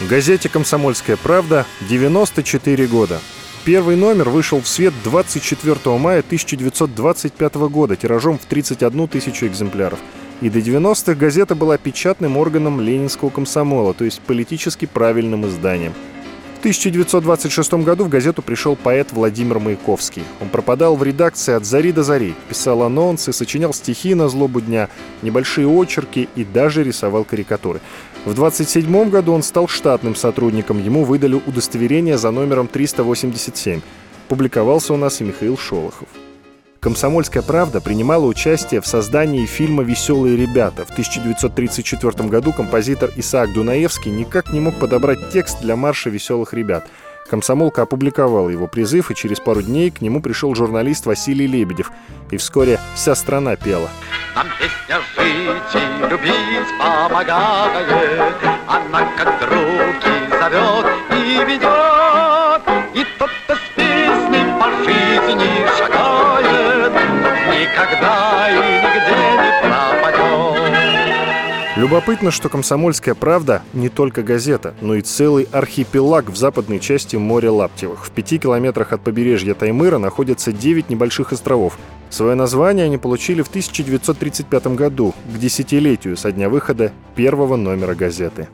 Газете «Комсомольская правда» 94 года. Первый номер вышел в свет 24 мая 1925 года тиражом в 31 тысячу экземпляров. И до 90-х газета была печатным органом ленинского комсомола, то есть политически правильным изданием. В 1926 году в газету пришел поэт Владимир Маяковский. Он пропадал в редакции от зари до зари, писал анонсы, сочинял стихи на злобу дня, небольшие очерки и даже рисовал карикатуры. В 27 году он стал штатным сотрудником, ему выдали удостоверение за номером 387. Публиковался у нас и Михаил Шолохов. «Комсомольская правда» принимала участие в создании фильма «Веселые ребята». В 1934 году композитор Исаак Дунаевский никак не мог подобрать текст для марша «Веселых ребят». Комсомолка опубликовала его призыв, и через пару дней к нему пришел журналист Василий Лебедев. И вскоре вся страна пела. Нам песня жить и любить помогает, Она как други зовет и ведет, Любопытно, что «Комсомольская правда» не только газета, но и целый архипелаг в западной части моря Лаптевых. В пяти километрах от побережья Таймыра находятся девять небольших островов, Свое название они получили в 1935 году, к десятилетию со дня выхода первого номера газеты.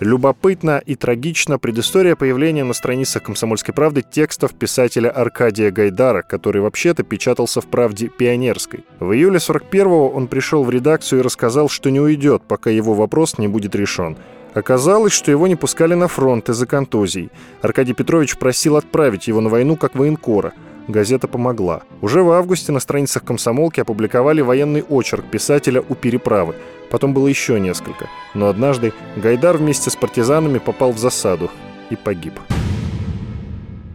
Любопытна и трагична предыстория появления на страницах «Комсомольской правды» текстов писателя Аркадия Гайдара, который вообще-то печатался в «Правде пионерской». В июле 41-го он пришел в редакцию и рассказал, что не уйдет, пока его вопрос не будет решен. Оказалось, что его не пускали на фронт из-за контузий. Аркадий Петрович просил отправить его на войну как военкора – газета помогла. Уже в августе на страницах комсомолки опубликовали военный очерк писателя у переправы. Потом было еще несколько. Но однажды Гайдар вместе с партизанами попал в засаду и погиб.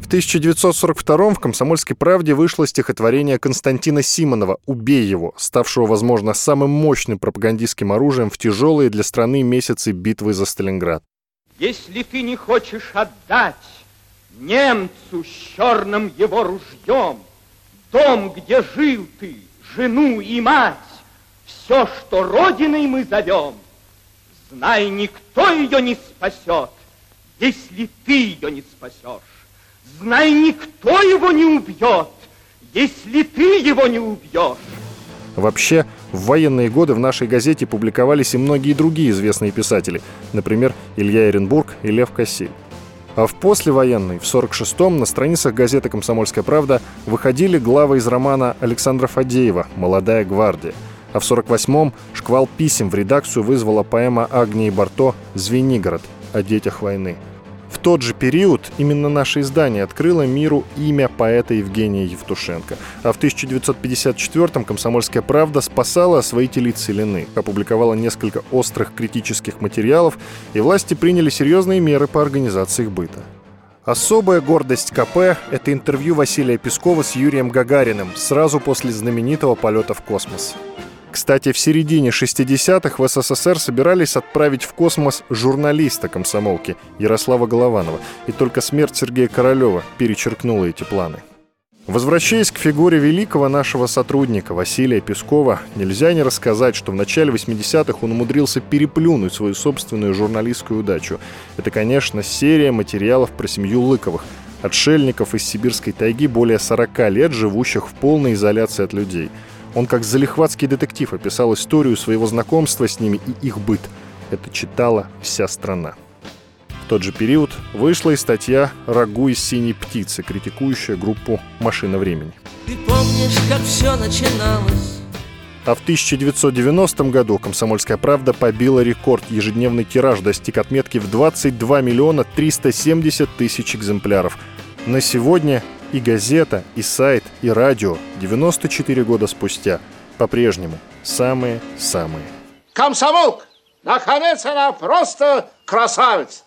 В 1942 в «Комсомольской правде» вышло стихотворение Константина Симонова «Убей его», ставшего, возможно, самым мощным пропагандистским оружием в тяжелые для страны месяцы битвы за Сталинград. «Если ты не хочешь отдать немцу с черным его ружьем, дом, где жил ты, жену и мать, все, что родиной мы зовем, знай, никто ее не спасет, если ты ее не спасешь. Знай, никто его не убьет, если ты его не убьешь. Вообще, в военные годы в нашей газете публиковались и многие другие известные писатели, например, Илья Эренбург и Лев Кассиль. А в послевоенной, в 46-м, на страницах газеты «Комсомольская правда» выходили главы из романа Александра Фадеева «Молодая гвардия». А в 48-м шквал писем в редакцию вызвала поэма Агнии Барто «Звенигород» о детях войны – в тот же период именно наше издание открыло миру имя поэта Евгения Евтушенко. А в 1954-м «Комсомольская правда» спасала освоителей целины, опубликовала несколько острых критических материалов, и власти приняли серьезные меры по организации их быта. Особая гордость КП – это интервью Василия Пескова с Юрием Гагариным сразу после знаменитого полета в космос. Кстати, в середине 60-х в СССР собирались отправить в космос журналиста комсомолки Ярослава Голованова, и только смерть Сергея Королева перечеркнула эти планы. Возвращаясь к фигуре великого нашего сотрудника Василия Пескова, нельзя не рассказать, что в начале 80-х он умудрился переплюнуть свою собственную журналистскую удачу. Это, конечно, серия материалов про семью Лыковых, отшельников из сибирской тайги более 40 лет, живущих в полной изоляции от людей – он как залихватский детектив описал историю своего знакомства с ними и их быт. Это читала вся страна. В тот же период вышла и статья «Рагу из синей птицы», критикующая группу «Машина времени». Ты помнишь, как все начиналось? А в 1990 году «Комсомольская правда» побила рекорд. Ежедневный тираж достиг отметки в 22 миллиона 370 тысяч экземпляров. На сегодня и газета, и сайт, и радио 94 года спустя по-прежнему самые-самые. Комсомолк! Наконец она просто красавица!